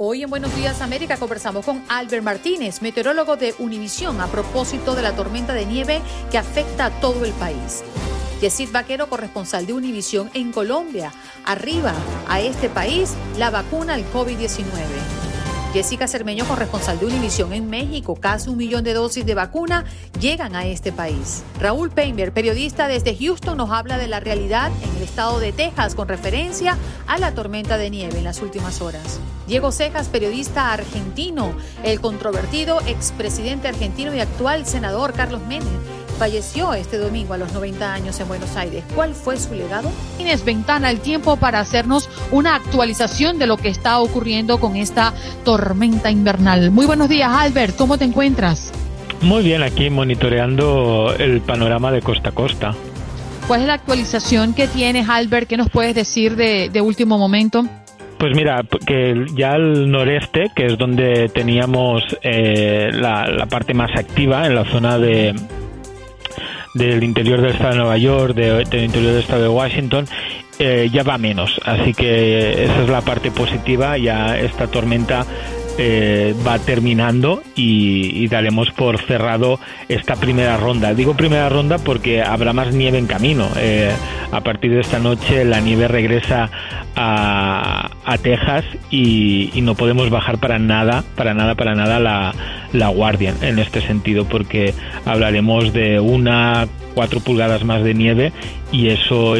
Hoy en Buenos Días América conversamos con Albert Martínez, meteorólogo de Univisión, a propósito de la tormenta de nieve que afecta a todo el país. Yesid Vaquero, corresponsal de Univisión en Colombia, arriba a este país la vacuna al COVID-19. Jessica Cermeño, corresponsal de Univisión en México. Casi un millón de dosis de vacuna llegan a este país. Raúl Peinberg, periodista desde Houston, nos habla de la realidad en el estado de Texas con referencia a la tormenta de nieve en las últimas horas. Diego Cejas, periodista argentino. El controvertido expresidente argentino y actual senador Carlos Menem falleció este domingo a los 90 años en Buenos Aires. ¿Cuál fue su legado? Tienes ventana el tiempo para hacernos una actualización de lo que está ocurriendo con esta tormenta invernal. Muy buenos días, Albert. ¿Cómo te encuentras? Muy bien, aquí monitoreando el panorama de costa a costa. ¿Cuál es la actualización que tienes, Albert? ¿Qué nos puedes decir de, último momento? Pues mira, que ya al noreste, que es donde teníamos eh, la, parte más activa, en la zona de, del interior del estado de Nueva York, del interior del estado de Washington, eh, ya va menos. Así que esa es la parte positiva. Ya esta tormenta eh, va terminando y, daremos por cerrado esta primera ronda. Digo primera ronda porque habrá más nieve en camino. Eh, a partir de esta noche la nieve regresa a, Texas y, no podemos bajar para nada, para nada, para nada la, la guardia en este sentido porque hablaremos de una, cuatro pulgadas más de nieve y eso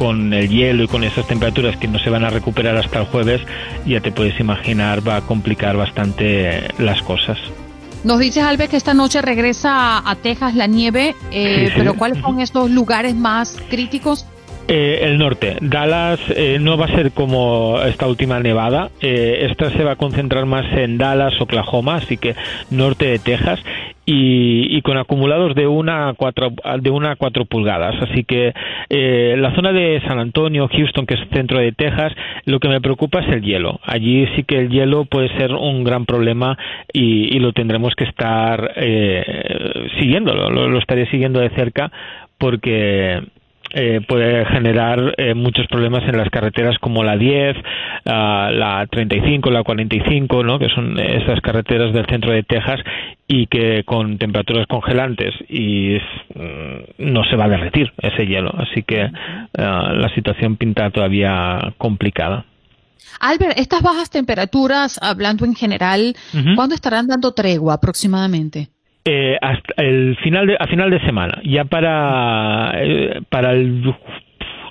con el hielo y con esas temperaturas que no se van a recuperar hasta el jueves, ya te puedes imaginar, va a complicar bastante las cosas. Nos dices, Albert, que esta noche regresa a Texas la nieve, eh, pero ¿cuáles son estos lugares más críticos? Eh, el norte. Dallas eh, no va a ser como esta última nevada. esta se va a concentrar más en Dallas, Oklahoma, así que norte de Texas y, con acumulados de una a cuatro de una a cuatro pulgadas así que eh, la zona de San Antonio Houston que es centro de Texas lo que me preocupa es el hielo allí sí que el hielo puede ser un gran problema y, lo tendremos que estar eh, siguiendo lo estaré siguiendo de cerca porque eh, puede generar eh, muchos problemas en las carreteras como la 10, ah, la 35, la 45, ¿no? que son esas carreteras del centro de Texas y que con temperaturas congelantes y mm, no se va a derretir ese hielo. Así que ah, la situación pinta todavía complicada. Albert, estas bajas temperaturas, hablando en general, ¿cuándo estarán dando tregua aproximadamente? Eh, hasta el final de, a final de semana, ya para, eh, para el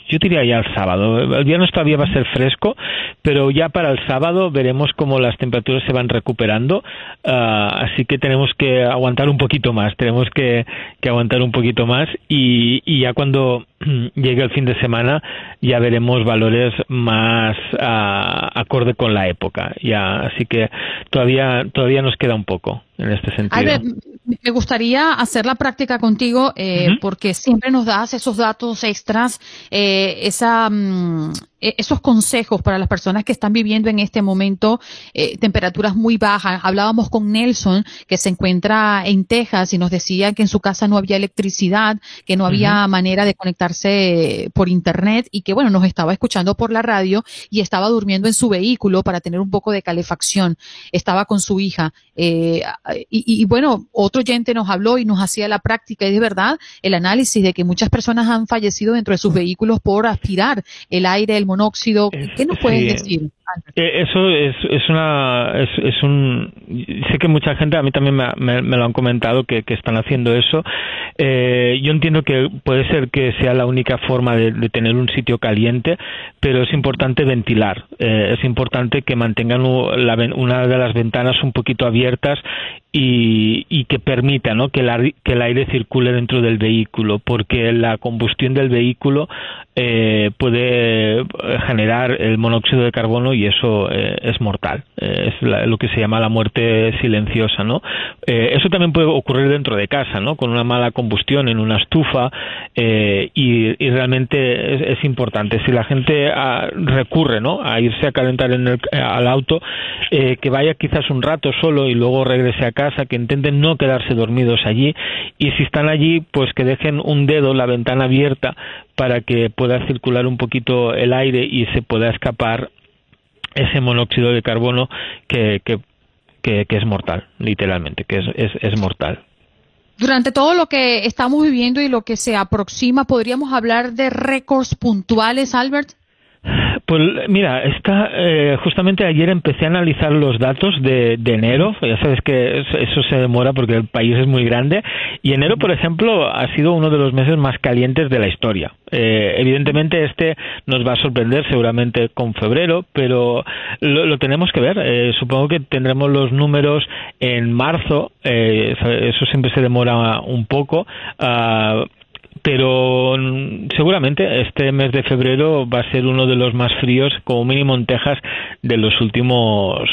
yo diría ya el sábado. El viernes todavía va a ser fresco, pero ya para el sábado veremos cómo las temperaturas se van recuperando. Ah, así que tenemos que aguantar un poquito más, tenemos que, que aguantar un poquito más y, y, ya cuando llegue el fin de semana ya veremos valores más uh, acorde con la época. Ya, así que todavía, todavía nos queda un poco en este sentido. me gustaría hacer la práctica contigo eh, porque siempre nos das esos datos extras, eh, esa, mm, esos consejos para las personas que están viviendo en este momento eh, temperaturas muy bajas. Hablábamos con Nelson, que se encuentra en Texas y nos decía que en su casa no había electricidad, que no había manera de conectarse por internet y que bueno, nos estaba escuchando por la radio y estaba durmiendo en su vehículo para tener un poco de calefacción. Estaba con su hija. Eh, y, y, bueno, otro oyente nos habló y nos hacía la práctica y de verdad el análisis de que muchas personas han fallecido dentro de sus vehículos por aspirar el aire, el monóxido. ¿Qué nos pueden decir? Eh, eso es, es una es, es, un sé que mucha gente a mí también me, me, lo han comentado que, que están haciendo eso eh, yo entiendo que puede ser que sea la única forma de, tener un sitio caliente pero es importante ventilar eh, es importante que mantengan una de las ventanas un poquito abiertas y, que permita ¿no? que, que, el aire circule dentro del vehículo, porque la combustión del vehículo eh, puede generar el monóxido de carbono y eso eh, es mortal. Eh, es lo que se llama la muerte silenciosa. ¿no? eso también puede ocurrir dentro de casa, ¿no? con una mala combustión en una estufa y, realmente es, importante. Si la gente ah, recurre ¿no? a irse a calentar en el, al auto, que vaya quizás un rato solo y luego regrese a casa, que intenten no quedarse dormidos allí y si están allí, pues que dejen un dedo, la ventana abierta, para que pueda circular un poquito el aire y se pueda escapar ese monóxido de carbono que, que, que, es mortal, literalmente, que es, es, es mortal. Durante todo lo que estamos viviendo y lo que se aproxima, ¿podríamos hablar de récords puntuales, Albert? Pues mira, está, eh, justamente ayer empecé a analizar los datos de, enero. Ya sabes que eso se demora porque el país es muy grande. Y enero, por ejemplo, ha sido uno de los meses más calientes de la historia. Eh, evidentemente, este nos va a sorprender seguramente con febrero, pero lo, tenemos que ver. Eh, supongo que tendremos los números en marzo. eso siempre se demora un poco. Ah, pero seguramente este mes de febrero va a ser uno de los más fríos, como mínimo en Texas, de los últimos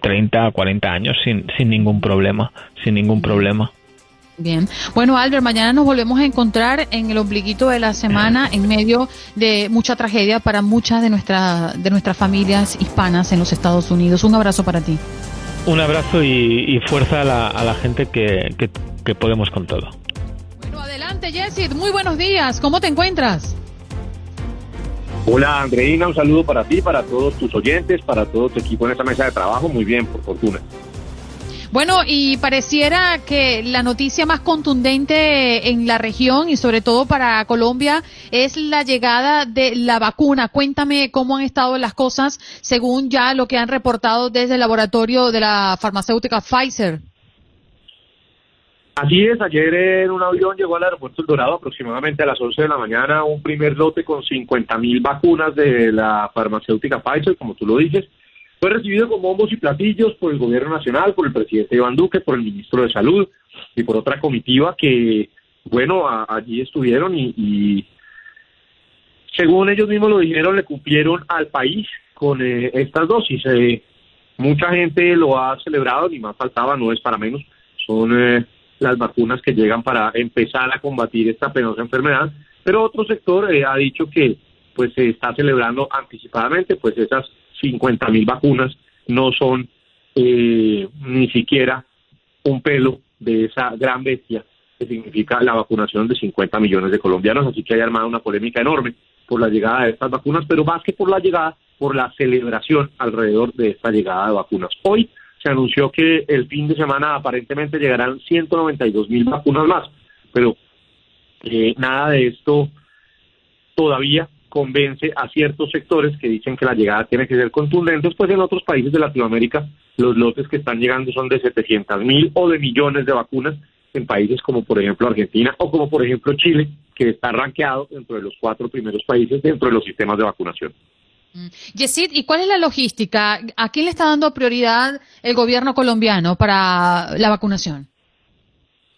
30 a 40 años, sin, sin ningún problema, sin ningún problema. Bien. Bueno, Albert, mañana nos volvemos a encontrar en el ombliguito de la semana en medio de mucha tragedia para muchas de, nuestra, de nuestras familias hispanas en los Estados Unidos. Un abrazo para ti. Un abrazo y, fuerza a la, a la gente que, que podemos con todo. Adelante, Jessit. Muy buenos días. ¿Cómo te encuentras? Hola, Andreina. Un saludo para ti, para todos tus oyentes, para todo tu equipo en esta mesa de trabajo. Muy bien, por fortuna. Bueno, y pareciera que la noticia más contundente en la región y sobre todo para Colombia es la llegada de la vacuna. Cuéntame cómo han estado las cosas según ya lo que han reportado desde el laboratorio de la farmacéutica Pfizer. Así es, ayer en un avión llegó al aeropuerto El Dorado aproximadamente a las 11 de la mañana un primer lote con 50 mil vacunas de la farmacéutica Pfizer, como tú lo dices. Fue recibido con bombos y platillos por el gobierno nacional, por el presidente Iván Duque, por el ministro de Salud y por otra comitiva que, bueno, allí estuvieron y, según ellos mismos lo dijeron, le cumplieron al país con eh, estas dosis. Eh, mucha gente lo ha celebrado, ni más faltaba, no es para menos. Son... Eh, las vacunas que llegan para empezar a combatir esta penosa enfermedad, pero otro sector eh, ha dicho que pues se está celebrando anticipadamente, pues esas 50 mil vacunas no son eh, ni siquiera un pelo de esa gran bestia que significa la vacunación de 50 millones de colombianos, así que hay armado una polémica enorme por la llegada de estas vacunas, pero más que por la llegada, por la celebración alrededor de esta llegada de vacunas. Hoy se anunció que el fin de semana aparentemente llegarán 192 mil vacunas más, pero eh, nada de esto todavía convence a ciertos sectores que dicen que la llegada tiene que ser contundente, pues en otros países de Latinoamérica los lotes que están llegando son de 700 mil o de millones de vacunas en países como por ejemplo Argentina o como por ejemplo Chile, que está rankeado dentro de los cuatro primeros países dentro de los sistemas de vacunación. Mm. Yesid, ¿y cuál es la logística? ¿A quién le está dando prioridad el gobierno colombiano para la vacunación?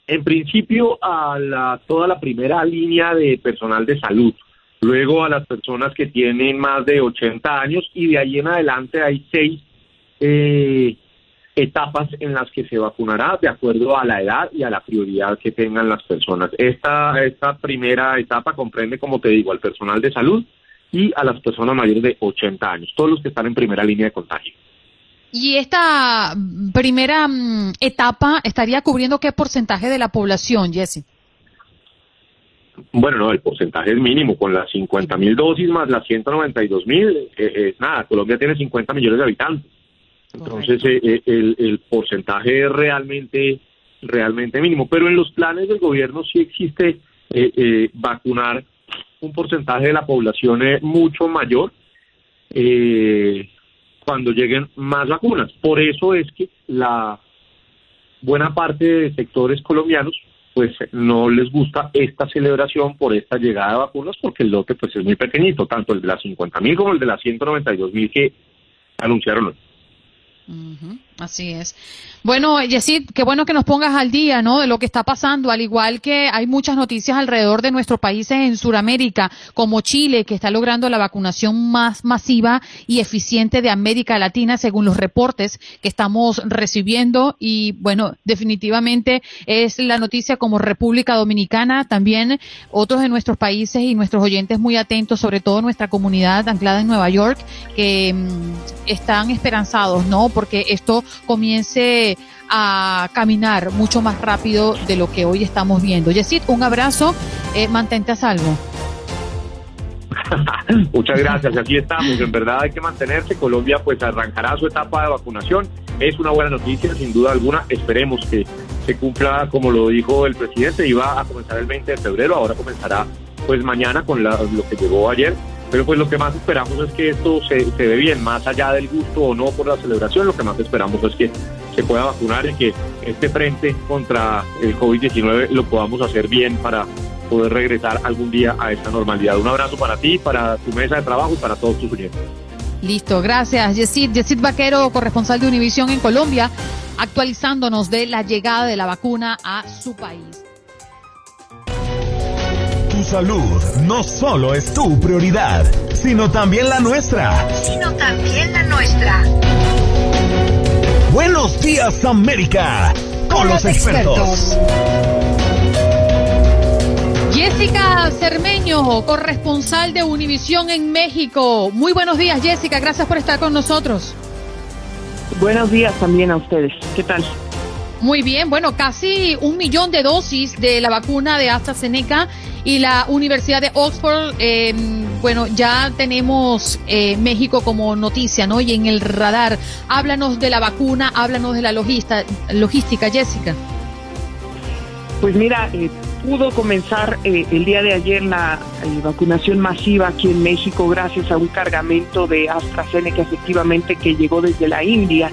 En principio a la, toda la primera línea de personal de salud, luego a las personas que tienen más de 80 años y de ahí en adelante hay seis eh, etapas en las que se vacunará de acuerdo a la edad y a la prioridad que tengan las personas. Esta, esta primera etapa comprende, como te digo, al personal de salud, y a las personas mayores de 80 años, todos los que están en primera línea de contagio. ¿Y esta primera mm, etapa estaría cubriendo qué porcentaje de la población, Jesse? Bueno, no, el porcentaje es mínimo, con las 50 mil dosis más las 192 mil, eh, eh, nada, Colombia tiene 50 millones de habitantes. Entonces, eh, el, el, porcentaje es realmente, realmente mínimo. Pero en los planes del gobierno sí existe vacunar un porcentaje de la población es mucho mayor eh, cuando lleguen más vacunas. Por eso es que la buena parte de sectores colombianos pues no les gusta esta celebración por esta llegada de vacunas porque el lote pues es muy pequeñito, tanto el de las 50 mil como el de las 192 mil que anunciaron hoy. Así es. Bueno, Yesid, qué bueno que nos pongas al día, ¿no? De lo que está pasando, al igual que hay muchas noticias alrededor de nuestros países en Sudamérica, como Chile, que está logrando la vacunación más masiva y eficiente de América Latina, según los reportes que estamos recibiendo. Y bueno, definitivamente es la noticia como República Dominicana, también otros de nuestros países y nuestros oyentes muy atentos, sobre todo nuestra comunidad anclada en Nueva York, que mm, están esperanzados, ¿no? Porque esto comience a caminar mucho más rápido de lo que hoy estamos viendo. Yesid, un abrazo, eh, mantente a salvo. Muchas gracias, aquí estamos. En verdad hay que mantenerse. Colombia pues arrancará su etapa de vacunación. Es una buena noticia, sin duda alguna. Esperemos que se cumpla como lo dijo el presidente. Iba a comenzar el 20 de febrero, ahora comenzará pues mañana con lo que llegó ayer. Pero pues lo que más esperamos es que esto se, se dé bien, más allá del gusto o no por la celebración, lo que más esperamos es que se pueda vacunar y que este frente contra el COVID-19 lo podamos hacer bien para poder regresar algún día a esta normalidad. Un abrazo para ti, para tu mesa de trabajo y para todos tus oyentes. Listo, gracias. Yesid, Yesid Vaquero, corresponsal de Univisión en Colombia, actualizándonos de la llegada de la vacuna a su país. Tu salud no solo es tu prioridad, sino también la nuestra. Sino también la nuestra. Buenos días, América, con, los, expertos. Jessica Cermeño, corresponsal de Univisión en México. Muy buenos días, Jessica. Gracias por estar con nosotros. Buenos días también a ustedes. ¿Qué tal? Muy bien, bueno, casi un millón de dosis de la vacuna de AstraZeneca y la Universidad de Oxford, eh, bueno, ya tenemos eh, México como noticia, ¿no? Y en el radar, háblanos de la vacuna, háblanos de la logística, Jessica. Pues mira, eh, pudo comenzar eh, el día de ayer la eh, vacunación masiva aquí en México gracias a un cargamento de AstraZeneca efectivamente que llegó desde la India.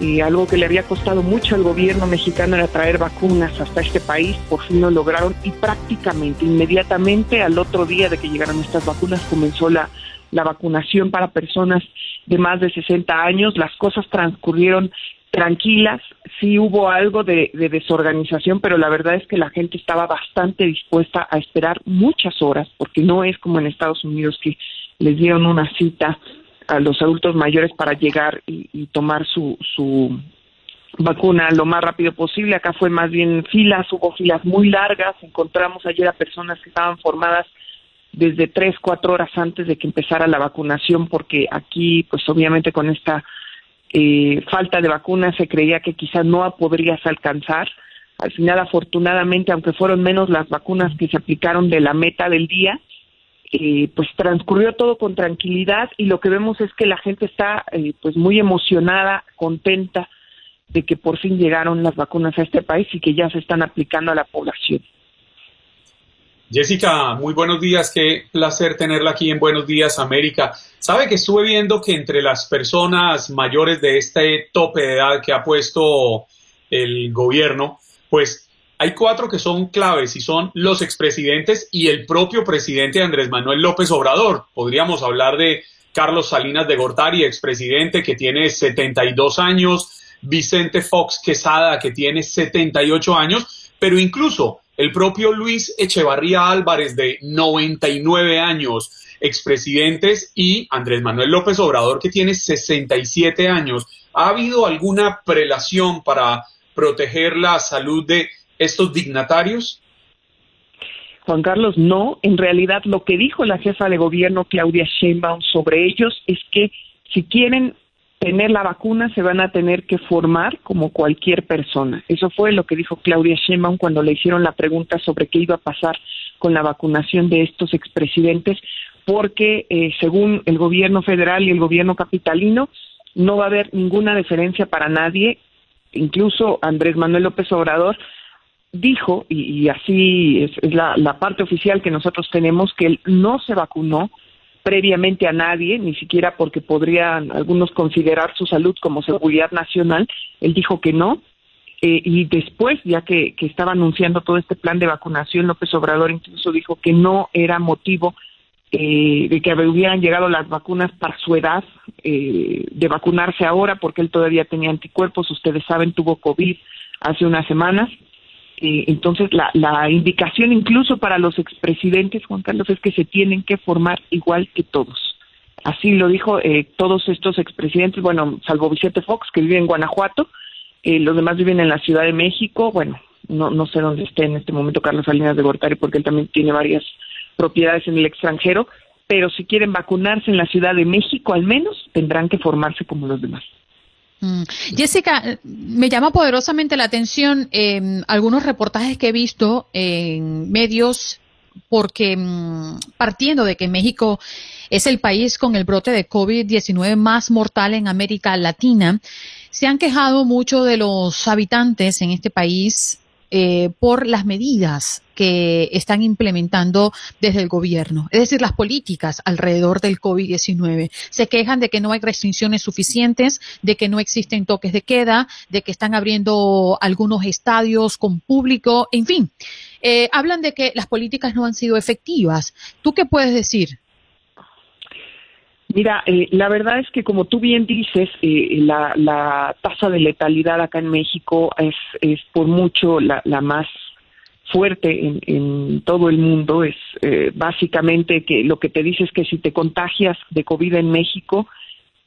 Y algo que le había costado mucho al gobierno mexicano era traer vacunas hasta este país, por fin lo lograron y prácticamente inmediatamente al otro día de que llegaron estas vacunas comenzó la, la vacunación para personas de más de 60 años. Las cosas transcurrieron tranquilas, sí hubo algo de, desorganización, pero la verdad es que la gente estaba bastante dispuesta a esperar muchas horas, porque no es como en Estados Unidos que les dieron una cita a los adultos mayores para llegar y, tomar su, su vacuna lo más rápido posible. Acá fue más bien filas, hubo filas muy largas. Encontramos ayer a personas que estaban formadas desde tres, cuatro horas antes de que empezara la vacunación, porque aquí, pues obviamente con esta eh, falta de vacunas, se creía que quizás no podrías alcanzar. Al final, afortunadamente, aunque fueron menos las vacunas que se aplicaron de la meta del día, eh, pues transcurrió todo con tranquilidad y lo que vemos es que la gente está eh, pues muy emocionada, contenta de que por fin llegaron las vacunas a este país y que ya se están aplicando a la población. Jessica, muy buenos días, qué placer tenerla aquí en Buenos Días América. Sabe que estuve viendo que entre las personas mayores de este tope de edad que ha puesto el gobierno, pues hay cuatro que son claves y son los expresidentes y el propio presidente Andrés Manuel López Obrador. Podríamos hablar de Carlos Salinas de Gortari, expresidente que tiene 72 años, Vicente Fox Quesada que tiene 78 años, pero incluso el propio Luis Echevarría Álvarez, de 99 años, expresidentes, y Andrés Manuel López Obrador, que tiene 67 años. ¿Ha habido alguna prelación para proteger la salud de estos dignatarios? Juan Carlos, no. En realidad, lo que dijo la jefa de gobierno, Claudia Sheinbaum, sobre ellos es que si quieren tener la vacuna se van a tener que formar como cualquier persona. Eso fue lo que dijo Claudia Sheinbaum cuando le hicieron la pregunta sobre qué iba a pasar con la vacunación de estos expresidentes, porque eh, según el gobierno federal y el gobierno capitalino no va a haber ninguna diferencia para nadie. Incluso Andrés Manuel López Obrador dijo, y, así es, la, la parte oficial que nosotros tenemos, que él no se vacunó previamente a nadie, ni siquiera porque podrían algunos considerar su salud como seguridad nacional. Él dijo que no. Eh, y después, ya que, estaba anunciando todo este plan de vacunación, López Obrador incluso dijo que no era motivo eh, de que hubieran llegado las vacunas para su edad, eh, de vacunarse ahora porque él todavía tenía anticuerpos, ustedes saben, tuvo COVID hace unas semanas. Eh, entonces, la, la indicación incluso para los expresidentes, Juan Carlos, es que se tienen que formar igual que todos. Así lo dijo eh, todos estos expresidentes, bueno, salvo Vicente Fox, que vive en Guanajuato, eh, los demás viven en la Ciudad de México, bueno, no, no sé dónde esté en este momento Carlos Salinas de Gortari, porque él también tiene varias propiedades en el extranjero, pero si quieren vacunarse en la Ciudad de México al menos, tendrán que formarse como los demás. Mm. Jessica, me llama poderosamente la atención eh, algunos reportajes que he visto en medios porque mm, partiendo de que México es el país con el brote de COVID-19 más mortal en América Latina, se han quejado mucho de los habitantes en este país eh, por las medidas que están implementando desde el gobierno, es decir, las políticas alrededor del COVID-19. Se quejan de que no hay restricciones suficientes, de que no existen toques de queda, de que están abriendo algunos estadios con público, en fin. Eh, hablan de que las políticas no han sido efectivas. ¿Tú qué puedes decir? Mira, eh, la verdad es que como tú bien dices, eh, la, tasa de letalidad acá en México es, es por mucho la, la más fuerte en, todo el mundo. Es eh, básicamente que lo que te dice es que si te contagias de COVID en México,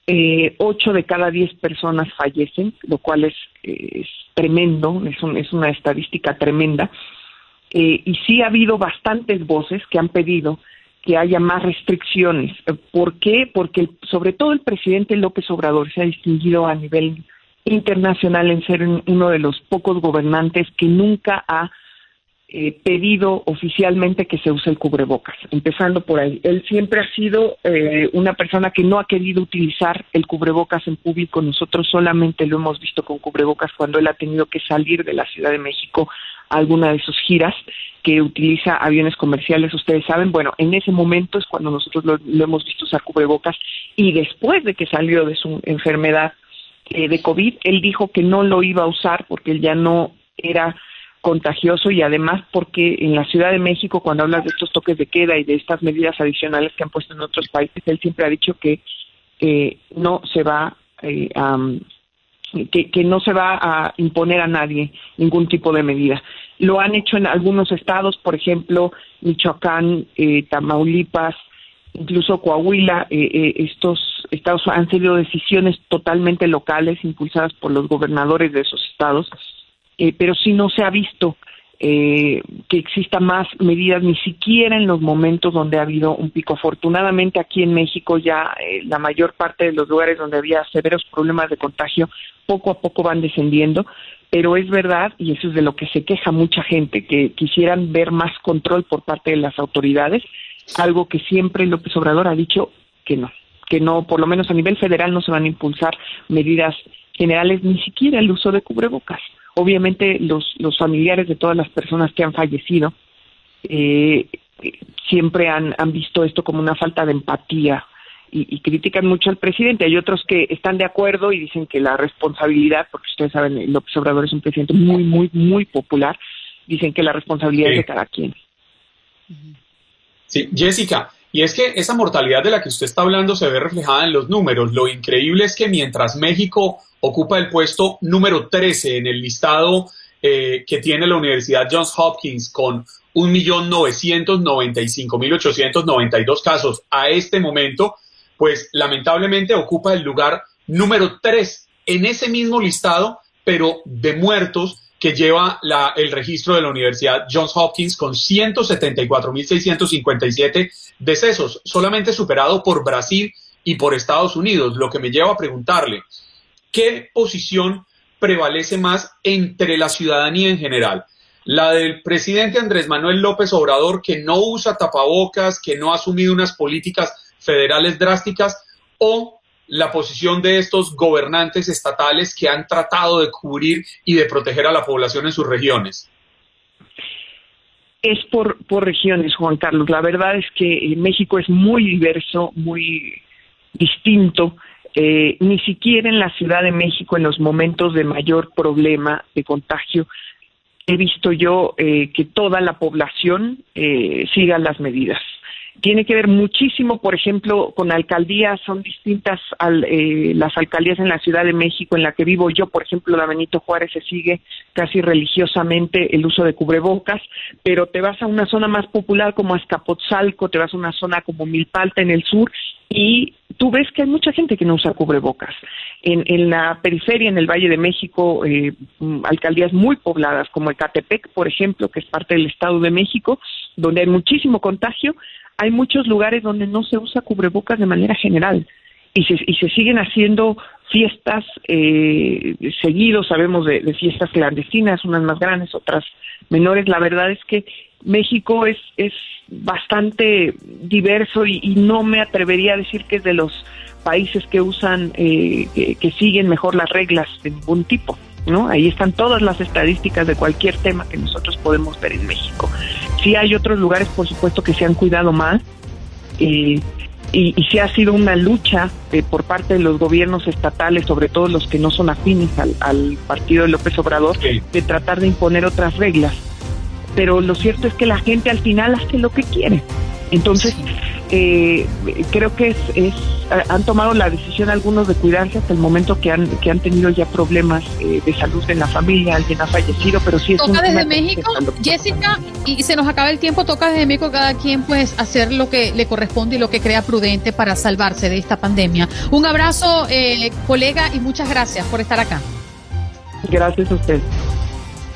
eh, ocho de cada diez personas fallecen, lo cual es, es tremendo, es, un, es una estadística tremenda. Eh, y sí ha habido bastantes voces que han pedido que haya más restricciones. ¿Por qué? Porque sobre todo el presidente López Obrador se ha distinguido a nivel internacional en ser uno de los pocos gobernantes que nunca ha eh, pedido oficialmente que se use el cubrebocas, empezando por ahí. Él siempre ha sido eh, una persona que no ha querido utilizar el cubrebocas en público. Nosotros solamente lo hemos visto con cubrebocas cuando él ha tenido que salir de la Ciudad de México a alguna de sus giras que utiliza aviones comerciales, ustedes saben, bueno, en ese momento es cuando nosotros lo, lo hemos visto usar cubrebocas y después de que salió de su enfermedad eh, de COVID, él dijo que no lo iba a usar porque él ya no era contagioso y además porque en la Ciudad de México cuando hablas de estos toques de queda y de estas medidas adicionales que han puesto en otros países, él siempre ha dicho que no se va eh, que, no se va a imponer a nadie ningún tipo de medida. Lo han hecho en algunos estados, por ejemplo, Michoacán, eh, Tamaulipas, incluso Coahuila. Eh, eh, estos estados han sido decisiones totalmente locales, impulsadas por los gobernadores de esos estados, eh, pero sí no se ha visto eh, que exista más medidas, ni siquiera en los momentos donde ha habido un pico. Afortunadamente aquí en México ya eh, la mayor parte de los lugares donde había severos problemas de contagio poco a poco van descendiendo, pero es verdad, y eso es de lo que se queja mucha gente, que quisieran ver más control por parte de las autoridades, algo que siempre López Obrador ha dicho que no, que no, por lo menos a nivel federal no se van a impulsar medidas generales, ni siquiera el uso de cubrebocas obviamente los, los familiares de todas las personas que han fallecido eh, siempre han, han visto esto como una falta de empatía y, y, critican mucho al presidente. Hay otros que están de acuerdo y dicen que la responsabilidad, porque ustedes saben, López Obrador es un presidente muy, muy, muy popular, dicen que la responsabilidad sí. es de cada quien. Sí, Jessica, y es que esa mortalidad de la que usted está hablando se ve reflejada en los números. Lo increíble es que mientras México ocupa el puesto número 13 en el listado eh, que tiene la Universidad Johns Hopkins con 1.995.892 casos a este momento, pues lamentablemente ocupa el lugar número 3 en ese mismo listado, pero de muertos que lleva la, el registro de la Universidad Johns Hopkins con 174.657 decesos, solamente superado por Brasil y por Estados Unidos, lo que me lleva a preguntarle, ¿qué posición prevalece más entre la ciudadanía en general? La del presidente Andrés Manuel López Obrador, que no usa tapabocas, que no ha asumido unas políticas federales drásticas, o la posición de estos gobernantes estatales que han tratado de cubrir y de proteger a la población en sus regiones? Es por, por regiones, Juan Carlos. La verdad es que México es muy diverso, muy distinto. Eh, ni siquiera en la Ciudad de México, en los momentos de mayor problema de contagio, he visto yo eh, que toda la población eh, siga las medidas. Tiene que ver muchísimo, por ejemplo, con alcaldías, son distintas eh, las alcaldías en la Ciudad de México en la que vivo yo, por ejemplo, la Benito Juárez se sigue casi religiosamente el uso de cubrebocas, pero te vas a una zona más popular como Azcapotzalco, te vas a una zona como Milpalta en el sur y tú ves que hay mucha gente que no usa cubrebocas. En, en la periferia, en el Valle de México, eh, mm, alcaldías muy pobladas como Ecatepec, por ejemplo, que es parte del Estado de México, donde hay muchísimo contagio, hay muchos lugares donde no se usa cubrebocas de manera general y se, y se siguen haciendo fiestas eh, seguidos, sabemos de, fiestas clandestinas, unas más grandes, otras menores. La verdad es que México es, es bastante diverso y, y no me atrevería a decir que es de los países que usan, eh, que, que siguen mejor las reglas de ningún tipo. ¿No? Ahí están todas las estadísticas de cualquier tema que nosotros podemos ver en México. Sí hay otros lugares, por supuesto, que se han cuidado más. Eh, y, y sí ha sido una lucha eh, por parte de los gobiernos estatales, sobre todo los que no son afines al, al partido de López Obrador, sí. de tratar de imponer otras reglas. Pero lo cierto es que la gente al final hace lo que quiere. Entonces, eh, creo que es, es, han tomado la decisión algunos de cuidarse hasta el momento que han que han tenido ya problemas eh, de salud en la familia, alguien ha fallecido, pero sí es toca desde México, Jessica, y se nos acaba el tiempo, toca desde México cada quien pues hacer lo que le corresponde y lo que crea prudente para salvarse de esta pandemia. Un abrazo, eh, colega, y muchas gracias por estar acá. Gracias a usted.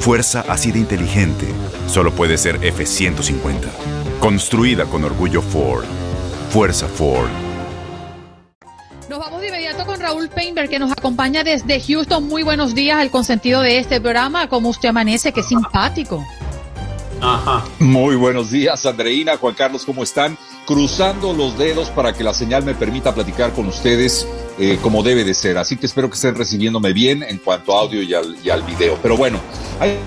Fuerza así de inteligente solo puede ser F150. Construida con orgullo Ford. Fuerza Ford. Nos vamos de inmediato con Raúl Painberg, que nos acompaña desde Houston. Muy buenos días, el consentido de este programa. ¿Cómo usted amanece? Qué simpático. Ajá. Muy buenos días, Andreina, Juan Carlos, ¿cómo están? Cruzando los dedos para que la señal me permita platicar con ustedes eh, como debe de ser. Así que espero que estén recibiéndome bien en cuanto a audio y al, y al video. Pero bueno, hay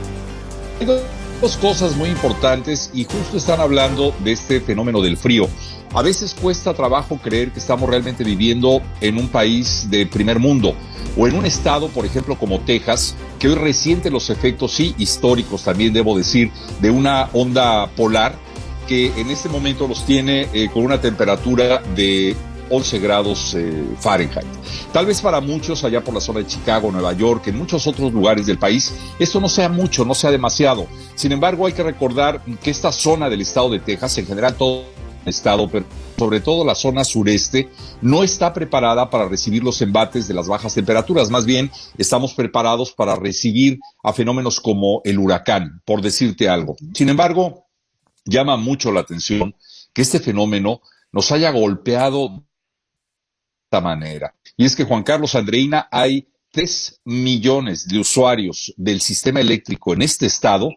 dos cosas muy importantes y justo están hablando de este fenómeno del frío. A veces cuesta trabajo creer que estamos realmente viviendo en un país de primer mundo o en un estado, por ejemplo, como Texas, que hoy resiente los efectos, sí, históricos también debo decir, de una onda polar que en este momento los tiene eh, con una temperatura de 11 grados eh, Fahrenheit. Tal vez para muchos allá por la zona de Chicago, Nueva York, en muchos otros lugares del país, esto no sea mucho, no sea demasiado. Sin embargo, hay que recordar que esta zona del estado de Texas, en general todo estado, pero sobre todo la zona sureste, no está preparada para recibir los embates de las bajas temperaturas. Más bien, estamos preparados para recibir a fenómenos como el huracán, por decirte algo. Sin embargo, llama mucho la atención que este fenómeno nos haya golpeado manera. Y es que, Juan Carlos Andreina, hay tres millones de usuarios del sistema eléctrico en este estado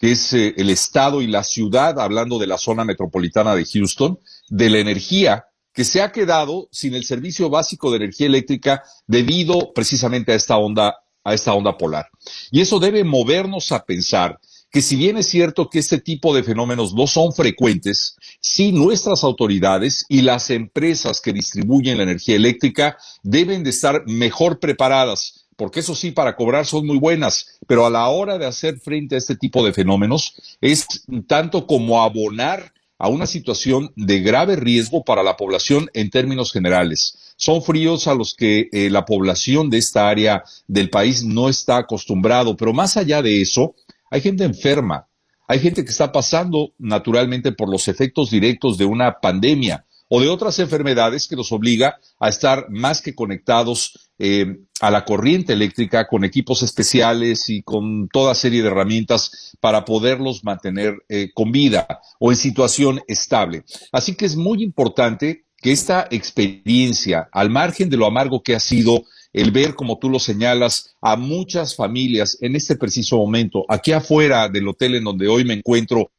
que es eh, el estado y la ciudad, hablando de la zona metropolitana de Houston, de la energía que se ha quedado sin el servicio básico de energía eléctrica debido precisamente a esta onda, a esta onda polar. Y eso debe movernos a pensar que si bien es cierto que este tipo de fenómenos no son frecuentes, sí nuestras autoridades y las empresas que distribuyen la energía eléctrica deben de estar mejor preparadas porque eso sí, para cobrar son muy buenas, pero a la hora de hacer frente a este tipo de fenómenos es tanto como abonar a una situación de grave riesgo para la población en términos generales. Son fríos a los que eh, la población de esta área del país no está acostumbrado, pero más allá de eso, hay gente enferma, hay gente que está pasando naturalmente por los efectos directos de una pandemia o de otras enfermedades que nos obliga a estar más que conectados eh, a la corriente eléctrica con equipos especiales y con toda serie de herramientas para poderlos mantener eh, con vida o en situación estable. Así que es muy importante que esta experiencia, al margen de lo amargo que ha sido el ver, como tú lo señalas, a muchas familias en este preciso momento, aquí afuera del hotel en donde hoy me encuentro,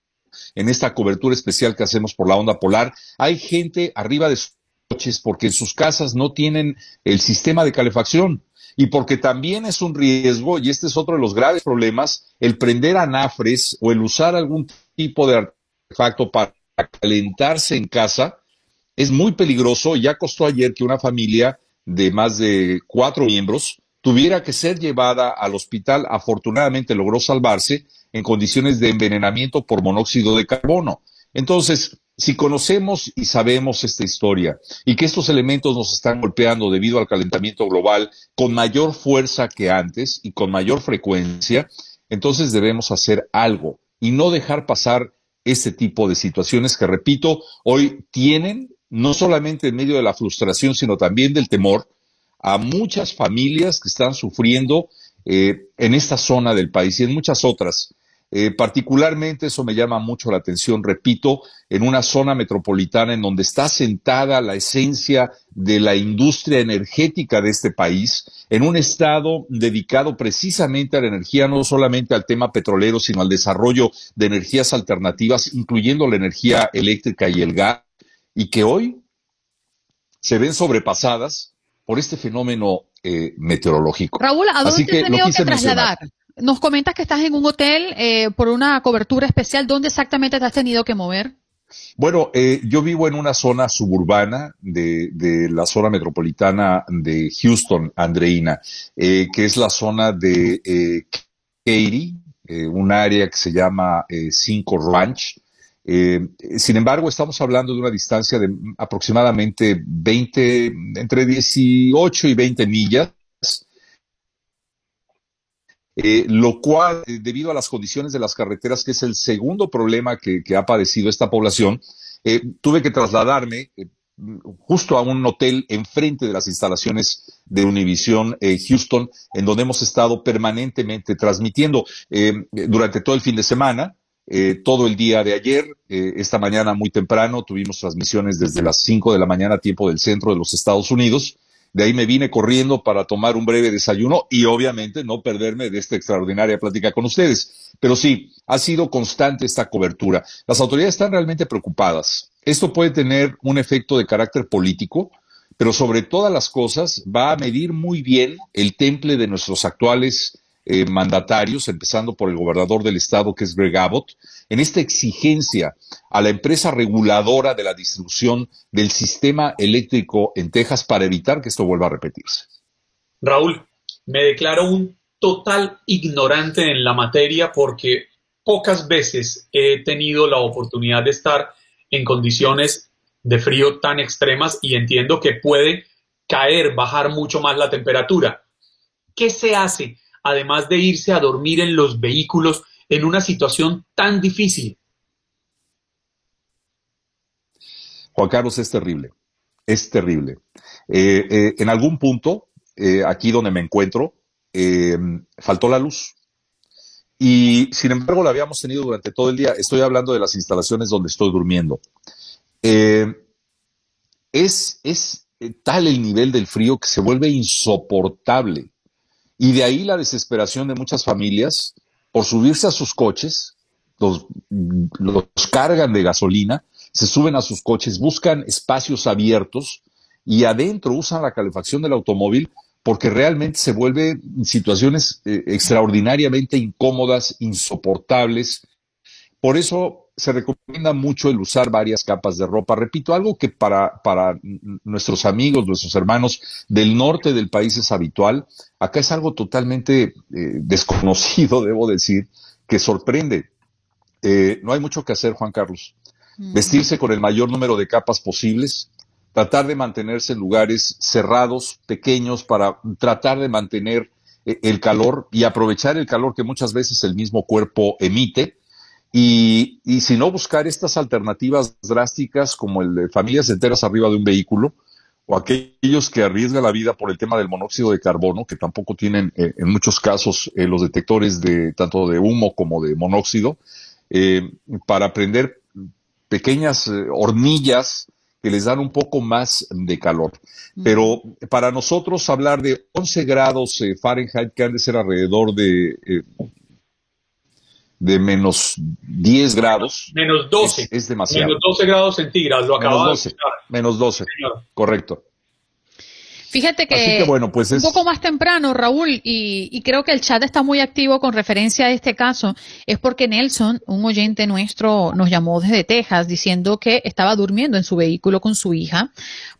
en esta cobertura especial que hacemos por la onda polar, hay gente arriba de coches porque en sus casas no tienen el sistema de calefacción y porque también es un riesgo, y este es otro de los graves problemas, el prender anafres o el usar algún tipo de artefacto para calentarse en casa es muy peligroso. Ya costó ayer que una familia de más de cuatro miembros tuviera que ser llevada al hospital. Afortunadamente logró salvarse en condiciones de envenenamiento por monóxido de carbono. Entonces, si conocemos y sabemos esta historia y que estos elementos nos están golpeando debido al calentamiento global con mayor fuerza que antes y con mayor frecuencia, entonces debemos hacer algo y no dejar pasar este tipo de situaciones que, repito, hoy tienen, no solamente en medio de la frustración, sino también del temor, a muchas familias que están sufriendo eh, en esta zona del país y en muchas otras. Eh, particularmente eso me llama mucho la atención, repito, en una zona metropolitana en donde está sentada la esencia de la industria energética de este país, en un estado dedicado precisamente a la energía, no solamente al tema petrolero, sino al desarrollo de energías alternativas, incluyendo la energía eléctrica y el gas, y que hoy se ven sobrepasadas por este fenómeno eh, meteorológico. Raúl, ¿a dónde te has tenido que trasladar? Nos comentas que estás en un hotel eh, por una cobertura especial. ¿Dónde exactamente te has tenido que mover? Bueno, eh, yo vivo en una zona suburbana de, la zona metropolitana de Houston, Andreina, eh, que es la zona de eh, Katy, un área que se llama Cinco Ranch. Sin embargo, estamos hablando de una distancia de aproximadamente 20, entre 18 y 20 millas eh, lo cual, eh, debido a las condiciones de las carreteras, que es el segundo problema que, ha padecido esta población, eh, tuve que trasladarme justo a un hotel enfrente de las instalaciones de Univision Houston, en donde hemos estado permanentemente transmitiendo durante todo el fin de semana. Todo el día de ayer, esta mañana muy temprano, tuvimos transmisiones desde las 5 de la mañana, tiempo del centro de los Estados Unidos, de ahí me vine corriendo para tomar un breve desayuno y obviamente no perderme de esta extraordinaria plática con ustedes. Pero sí, ha sido constante esta cobertura. Las autoridades están realmente preocupadas. Esto puede tener un efecto de carácter político, pero sobre todas las cosas va a medir muy bien el temple de nuestros actuales eh, mandatarios, empezando por el gobernador del estado, que es Greg Abbott, en esta exigencia a la empresa reguladora de la distribución del sistema eléctrico en Texas para evitar que esto vuelva a repetirse. Raúl, me declaro un total ignorante en la materia porque pocas veces he tenido la oportunidad de estar en condiciones de frío tan extremas y entiendo que puede caer, bajar mucho más la temperatura. ¿Qué se hace además de irse a dormir en los vehículos en una situación tan difícil? Juan Carlos, es terrible, es terrible. Eh, eh, en algún punto, eh, aquí donde me encuentro, faltó la luz. Y sin embargo, la habíamos tenido durante todo el día. Estoy hablando de las instalaciones donde estoy durmiendo. es, es tal el nivel del frío que se vuelve insoportable. Y de ahí la desesperación de muchas familias por subirse a sus coches, los, cargan de gasolina, se suben a sus coches, buscan espacios abiertos y adentro usan la calefacción del automóvil porque realmente se vuelven situaciones eh, extraordinariamente incómodas, insoportables. Por eso se recomienda mucho el usar varias capas de ropa. Repito, algo que para, para nuestros amigos, nuestros hermanos del norte del país es habitual, acá es algo totalmente eh, desconocido, debo decir, que sorprende. Eh, no hay mucho que hacer, Juan Carlos. Mm. Vestirse con el mayor número de capas posibles, tratar de mantenerse en lugares cerrados, pequeños, para tratar de mantener eh, el calor y aprovechar el calor que muchas veces el mismo cuerpo emite y, y si no buscar estas alternativas drásticas como el de familias enteras arriba de un vehículo, o aquellos que arriesgan la vida por el tema del monóxido de carbono, que tampoco tienen eh, en muchos casos eh, los detectores de tanto de humo como de monóxido, eh, para prender pequeñas hornillas que les dan un poco más de calor. Pero para nosotros hablar de 11 grados Fahrenheit, que han de ser alrededor de de menos 10 grados. Menos 12. Es, demasiado. Menos 12 grados centígrados, lo acabamos menos 12, Menos 12, correcto. Fíjate que, bueno, pues un poco más temprano, Raúl, y, creo que el chat está muy activo con referencia a este caso, es porque Nelson, un oyente nuestro, nos llamó desde Texas diciendo que estaba durmiendo en su vehículo con su hija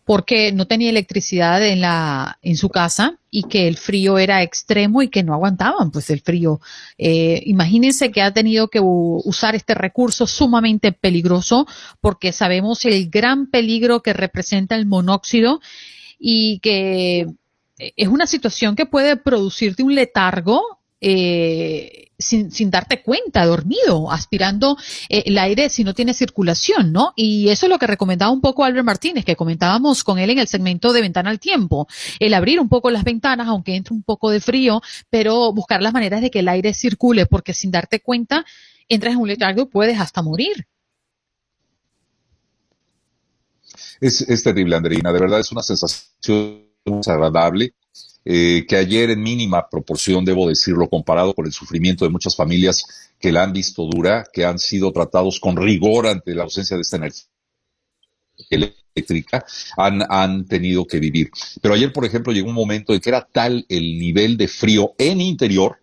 porque no tenía electricidad en la en su casa y que el frío era extremo y que no aguantaban pues el frío. Eh, imagínense que ha tenido que usar este recurso sumamente peligroso porque sabemos el gran peligro que representa el monóxido y que es una situación que puede producirte un letargo eh, sin, sin, darte cuenta, dormido, aspirando eh, el aire si no tiene circulación, ¿no? Y eso es lo que recomendaba un poco Albert Martínez, que comentábamos con él en el segmento de Ventana al Tiempo. El abrir un poco las ventanas, aunque entre un poco de frío, pero buscar las maneras de que el aire circule, porque sin darte cuenta, entras en un letargo y puedes hasta morir. Es, terrible, Andreina. De verdad es una sensación desagradable. Eh, que ayer en mínima proporción, debo decirlo, comparado con el sufrimiento de muchas familias que la han visto dura, que han sido tratados con rigor ante la ausencia de esta energía eléctrica, han, han tenido que vivir. Pero ayer, por ejemplo, llegó un momento en que era tal el nivel de frío en interior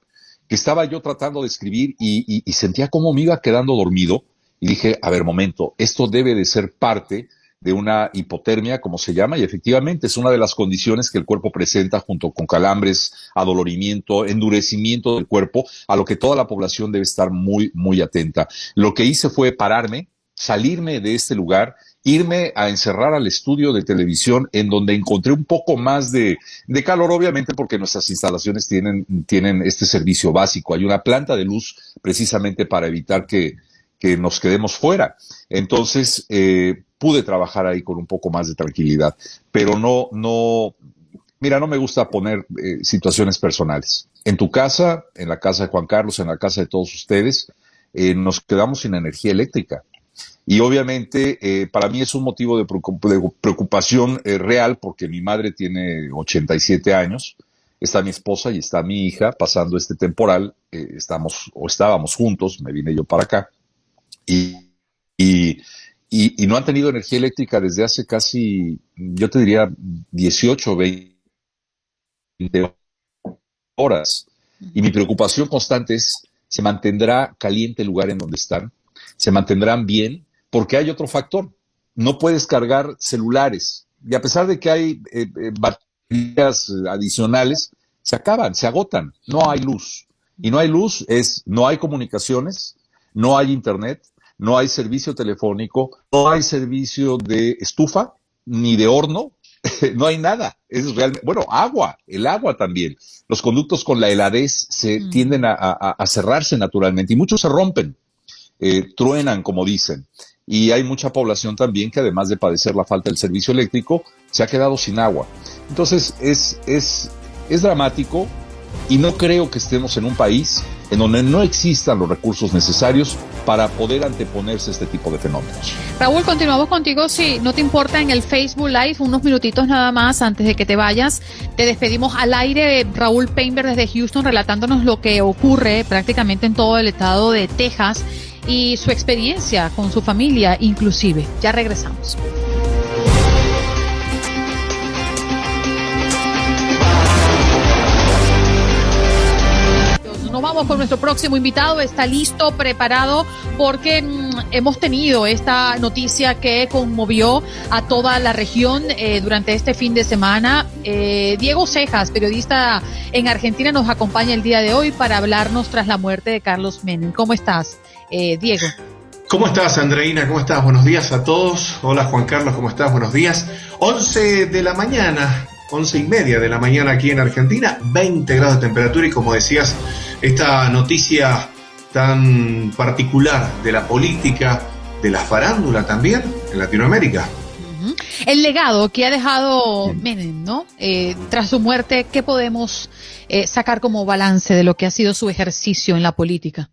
que estaba yo tratando de escribir y, y sentía como me iba quedando dormido y dije, a ver, momento, esto debe de ser parte de una hipotermia, como se llama, y efectivamente es una de las condiciones que el cuerpo presenta junto con calambres, adolorimiento, endurecimiento del cuerpo, a lo que toda la población debe estar muy, muy atenta. Lo que hice fue pararme, salirme de este lugar, irme a encerrar al estudio de televisión en donde encontré un poco más de, calor, obviamente porque nuestras instalaciones tienen, tienen este servicio básico. Hay una planta de luz precisamente para evitar que, que nos quedemos fuera. Entonces, eh, pude trabajar ahí con un poco más de tranquilidad, pero no, no, mira, no me gusta poner eh, situaciones personales. En tu casa, en la casa de Juan Carlos, en la casa de todos ustedes, eh, nos quedamos sin energía eléctrica. Y obviamente eh, para mí es un motivo de preocupación real porque mi madre tiene 87 años, está mi esposa y está mi hija pasando este temporal, estamos o estábamos juntos, me vine yo para acá. Y, y y, no han tenido energía eléctrica desde hace casi, yo te diría, 18, 20 horas. Y mi preocupación constante es, ¿se mantendrá caliente el lugar en donde están? ¿Se mantendrán bien? Porque hay otro factor. No puedes cargar celulares. Y a pesar de que hay eh, eh, baterías adicionales, se acaban, se agotan. No hay luz. Y no hay luz es, no hay comunicaciones, no hay internet, no hay servicio telefónico, no hay servicio de estufa ni de horno, no hay nada. Es realmente, bueno, agua, el agua también. Los conductos con la heladez se mm. tienden a, cerrarse naturalmente y muchos se rompen, eh, truenan, como dicen. Y hay mucha población también que además de padecer la falta del servicio eléctrico, se ha quedado sin agua. Entonces es, es, es dramático y no creo que estemos en un país en donde no existan los recursos necesarios para poder anteponerse a este tipo de fenómenos. Raúl, continuamos contigo. Si no te importa, en el Facebook Live, unos minutitos nada más antes de que te vayas, te despedimos al aire. Raúl Painter desde Houston relatándonos lo que ocurre prácticamente en todo el estado de Texas y su experiencia con su familia inclusive. Ya regresamos. Nos vamos con nuestro próximo invitado. Está listo, preparado, porque mm, hemos tenido esta noticia que conmovió a toda la región eh, durante este fin de semana. Eh, Diego Cejas, periodista en Argentina, nos acompaña el día de hoy para hablarnos tras la muerte de Carlos Menem. ¿Cómo estás, eh, Diego? ¿Cómo estás, Andreina? ¿Cómo estás? Buenos días a todos. Hola, Juan Carlos, ¿cómo estás? Buenos días. 11 de la mañana, once y media de la mañana aquí en Argentina, 20 grados de temperatura y como decías, esta noticia tan particular de la política, de la farándula también en Latinoamérica. El legado que ha dejado Menem, ¿no? Eh, tras su muerte, ¿qué podemos eh, sacar como balance de lo que ha sido su ejercicio en la política?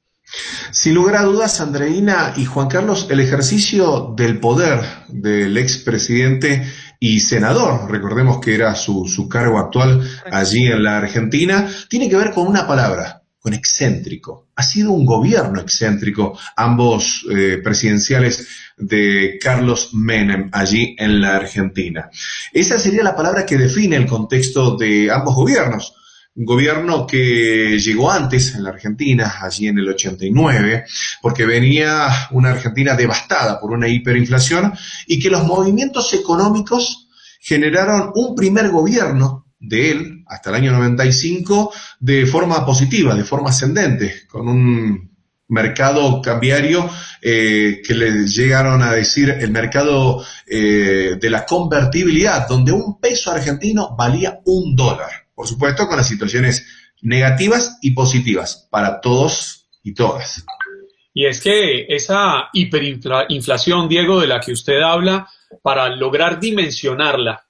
Sin lugar a dudas, Andreina y Juan Carlos, el ejercicio del poder del expresidente y senador, recordemos que era su, su cargo actual allí en la Argentina, tiene que ver con una palabra, con excéntrico. Ha sido un gobierno excéntrico, ambos eh, presidenciales de Carlos Menem allí en la Argentina. Esa sería la palabra que define el contexto de ambos gobiernos. Un gobierno que llegó antes en la Argentina, allí en el 89, porque venía una Argentina devastada por una hiperinflación y que los movimientos económicos generaron un primer gobierno de él hasta el año 95 de forma positiva, de forma ascendente, con un mercado cambiario eh, que le llegaron a decir el mercado eh, de la convertibilidad, donde un peso argentino valía un dólar. Por supuesto, con las situaciones negativas y positivas para todos y todas. Y es que esa hiperinflación, Diego, de la que usted habla, para lograr dimensionarla,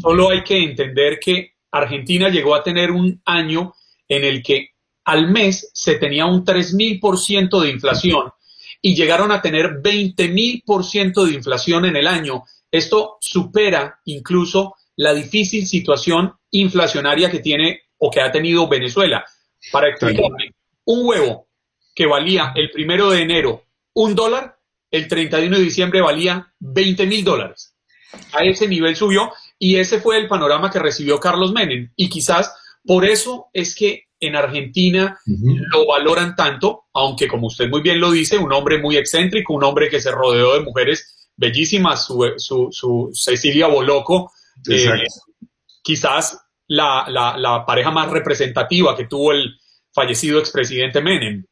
solo hay que entender que Argentina llegó a tener un año en el que al mes se tenía un 3.000% de inflación y llegaron a tener 20.000% de inflación en el año. Esto supera incluso la difícil situación inflacionaria que tiene o que ha tenido Venezuela. Para explicarme, un huevo que valía el primero de enero un dólar, el 31 de diciembre valía 20 mil dólares. A ese nivel subió y ese fue el panorama que recibió Carlos Menem. Y quizás por eso es que en Argentina lo valoran tanto, aunque como usted muy bien lo dice, un hombre muy excéntrico, un hombre que se rodeó de mujeres bellísimas, su, Cecilia Boloco, eh, quizás la, la, pareja más representativa que tuvo el fallecido expresidente Menem.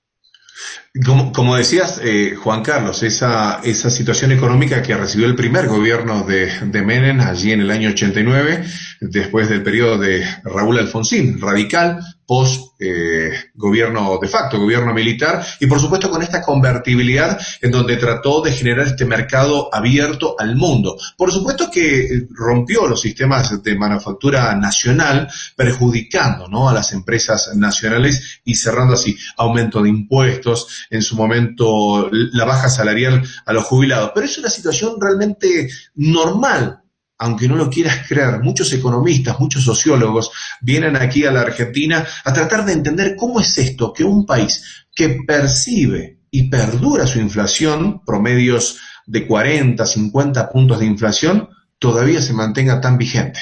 Como, decías, eh, Juan Carlos, esa, esa situación económica que recibió el primer gobierno de, de, Menem allí en el año 89, después del periodo de Raúl Alfonsín, radical, post eh, gobierno de facto, gobierno militar, y por supuesto con esta convertibilidad en donde trató de generar este mercado abierto al mundo. Por supuesto que rompió los sistemas de manufactura nacional, perjudicando ¿no? a las empresas nacionales y cerrando así aumento de impuestos, en su momento la baja salarial a los jubilados. Pero es una situación realmente normal aunque no lo quieras creer, muchos economistas, muchos sociólogos vienen aquí a la Argentina a tratar de entender cómo es esto que un país que percibe y perdura su inflación, promedios de 40, 50 puntos de inflación, todavía se mantenga tan vigente.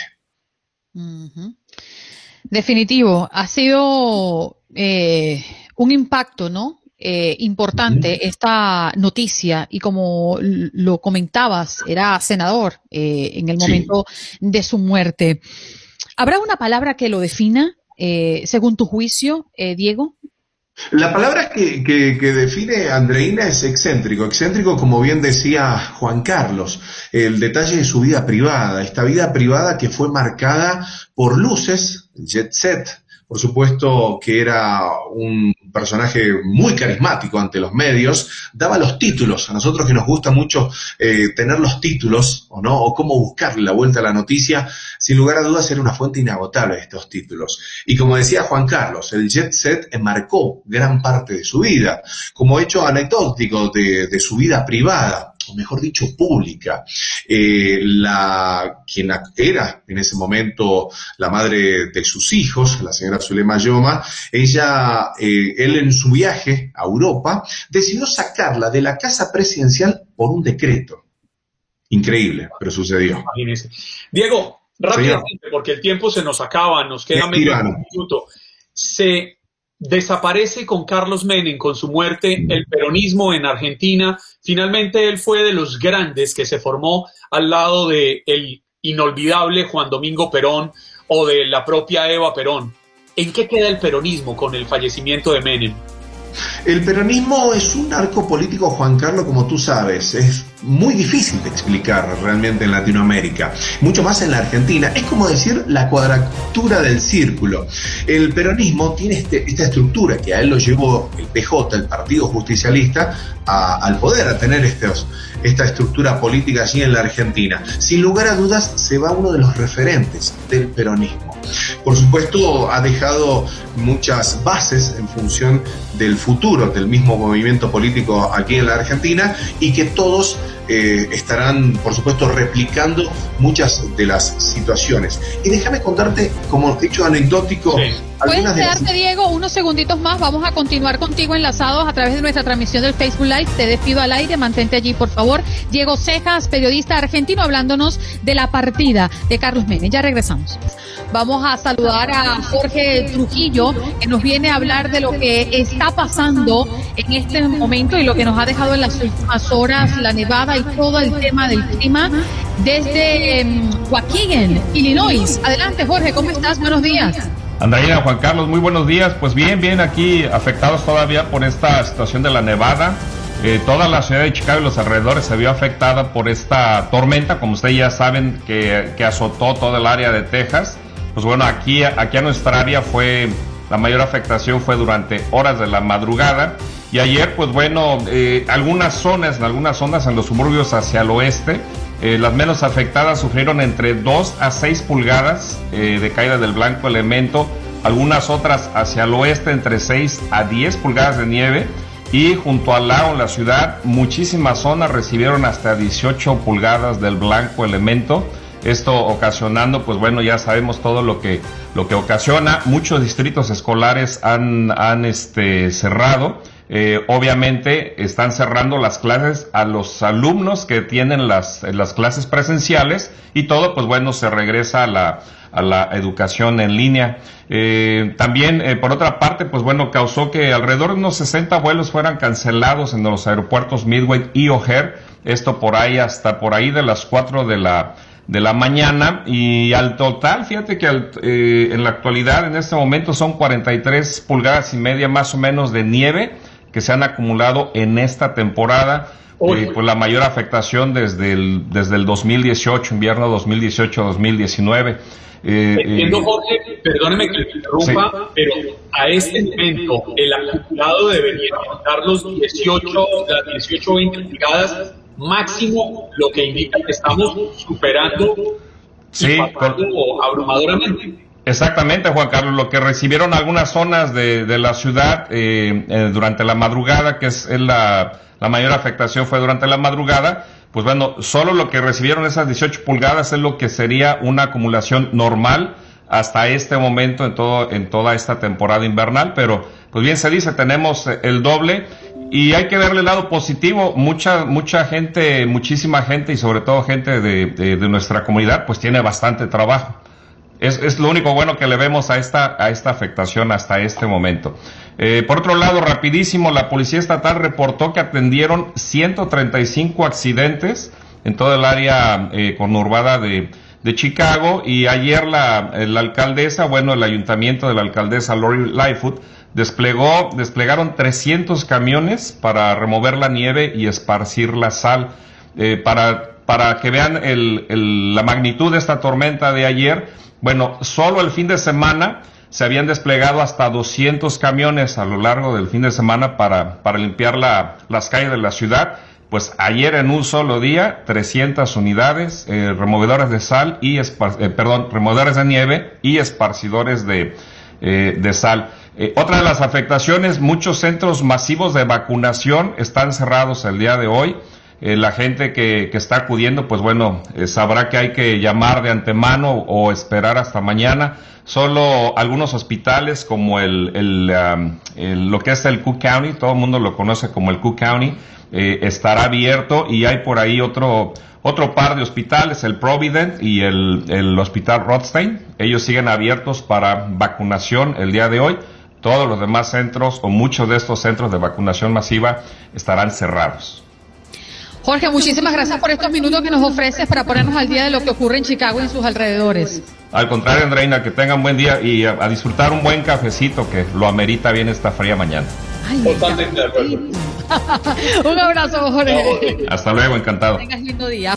Definitivo, ha sido eh, un impacto, ¿no? Eh, importante esta noticia y como lo comentabas, era senador eh, en el momento de su muerte. ¿Habrá una palabra que lo defina, eh, según tu juicio, Diego? La palabra que, que, define Andreina es excéntrico. Excéntrico, como bien decía Juan Carlos, el detalle de su vida privada, esta vida privada que fue marcada por luces, jet set, por supuesto que era un personaje muy carismático ante los medios, daba los títulos. A nosotros que nos gusta mucho eh, tener los títulos, o no, o cómo buscarle la vuelta a la noticia, sin lugar a dudas era una fuente inagotable de estos títulos. Y como decía Juan Carlos, el jet set marcó gran parte de su vida, como hecho anecdótico de su vida privada o mejor dicho, pública. Eh, la, quien era en ese momento la madre de sus hijos, la señora Zulema Yoma, ella, eh, él en su viaje a Europa, decidió sacarla de la casa presidencial por un decreto. Increíble, pero sucedió. Diego, rápidamente, porque el tiempo se nos acaba, nos queda medio minuto. Se desaparece con Carlos Menem, con su muerte, el peronismo en Argentina. Finalmente él fue de los grandes que se formó al lado de el inolvidable Juan Domingo Perón o de la propia Eva Perón. ¿En qué queda el peronismo con el fallecimiento de Menem? El peronismo es un arco político, Juan Carlos, como tú sabes, es muy difícil de explicar realmente en Latinoamérica, mucho más en la Argentina. Es como decir la cuadratura del círculo. El peronismo tiene este, esta estructura que a él lo llevó el PJ, el Partido Justicialista, al poder, a tener estos, esta estructura política allí en la Argentina. Sin lugar a dudas, se va uno de los referentes del peronismo. Por supuesto, ha dejado muchas bases en función del futuro del mismo movimiento político aquí en la Argentina y que todos eh, estarán, por supuesto, replicando muchas de las situaciones. Y déjame contarte, como hecho anecdótico, Puedes quedarte, Diego, unos segunditos más. Vamos a continuar contigo enlazados a través de nuestra transmisión del Facebook Live. Te despido al aire, mantente allí, por favor. Diego Cejas, periodista argentino, hablándonos de la partida de Carlos Menem. Ya regresamos. Vamos a saludar a Jorge Trujillo, que nos viene a hablar de lo que está pasando en este momento y lo que nos ha dejado en las últimas horas la nevada y todo el tema del clima desde um, Illinois. Adelante, Jorge, ¿cómo estás? Buenos días. Andreina, Juan Carlos, muy buenos días. Pues bien, bien aquí afectados todavía por esta situación de la nevada. Eh, toda la ciudad de Chicago y los alrededores se vio afectada por esta tormenta, como ustedes ya saben, que, azotó todo el área de Texas. Pues bueno, aquí, aquí a nuestra área fue, la mayor afectación fue durante horas de la madrugada. Y ayer, pues bueno, eh, algunas zonas, en algunas zonas en los suburbios hacia el oeste, eh, las menos afectadas sufrieron entre 2 a 6 pulgadas eh, de caída del blanco elemento, algunas otras hacia el oeste entre 6 a 10 pulgadas de nieve y junto al lago en la ciudad muchísimas zonas recibieron hasta 18 pulgadas del blanco elemento. Esto ocasionando, pues bueno, ya sabemos todo lo que, lo que ocasiona. Muchos distritos escolares han, han este, cerrado. Eh, obviamente están cerrando las clases a los alumnos que tienen las, las clases presenciales y todo, pues bueno, se regresa a la, a la educación en línea. Eh, también, eh, por otra parte, pues bueno, causó que alrededor de unos 60 vuelos fueran cancelados en los aeropuertos Midway y O'Hare, esto por ahí hasta por ahí de las 4 de la de la mañana y al total, fíjate que en la actualidad en este momento son 43 pulgadas y media más o menos de nieve que se han acumulado en esta temporada. Eh, pues la mayor afectación desde el, desde el 2018, invierno 2018-2019. Eh, Entiendo, eh, Jorge, perdóneme que me interrumpa, pero a este momento el acumulado debería aumentar los 18, las 18 20 pulgadas máximo, lo que indica que estamos superando sí, abrumadoramente. Exactamente, Juan Carlos, lo que recibieron algunas zonas de, la ciudad eh, eh, durante la madrugada, que es, la, mayor afectación fue durante la madrugada, pues bueno, solo lo que recibieron esas 18 pulgadas es lo que sería una acumulación normal hasta este momento en, todo, en toda esta temporada invernal, pero pues bien se dice, tenemos el doble. Y hay que verle el lado positivo, mucha, mucha gente, muchísima gente y sobre todo gente de, de nuestra comunidad pues tiene bastante trabajo. Es, lo único bueno que le vemos a esta, afectación hasta este momento. Eh, por otro lado, rapidísimo, la Policía Estatal reportó que atendieron 135 accidentes en toda el área eh, conurbada de, Chicago y ayer la, alcaldesa, bueno, el ayuntamiento de la alcaldesa Lori Lightfoot desplegó, desplegaron 300 camiones para remover la nieve y esparcir la sal. Eh, para, para que vean el, la magnitud de esta tormenta de ayer, bueno, solo el fin de semana se habían desplegado hasta 200 camiones a lo largo del fin de semana para, para limpiar las calles de la ciudad. Pues ayer en un solo día, 300 unidades, eh, removedores de sal y, eh, perdón, removedores de nieve y esparcidores de, eh, de sal. otra de las afectaciones, muchos centros masivos de vacunación están cerrados el día de hoy. Eh, la gente que, que, está acudiendo, pues bueno, eh, sabrá que hay que llamar de antemano o esperar hasta mañana. Solo algunos hospitales como el, el, lo que es el Cook County, todo el mundo lo conoce como el Cook County, eh, estará abierto y hay por ahí otro, otro par de hospitales, el Provident y el, el Hospital Rothstein. Ellos siguen abiertos para vacunación el día de hoy. Todos los demás centros o muchos de estos centros de vacunación masiva estarán cerrados. Jorge, muchísimas gracias por estos minutos que nos ofreces para ponernos al día de lo que ocurre en Chicago y en sus alrededores. Al contrario, Andreina, que tengan buen día y a, disfrutar un buen cafecito que lo amerita bien esta fría mañana. un abrazo, Jorge. Hasta luego, encantado. Tengas lindo día.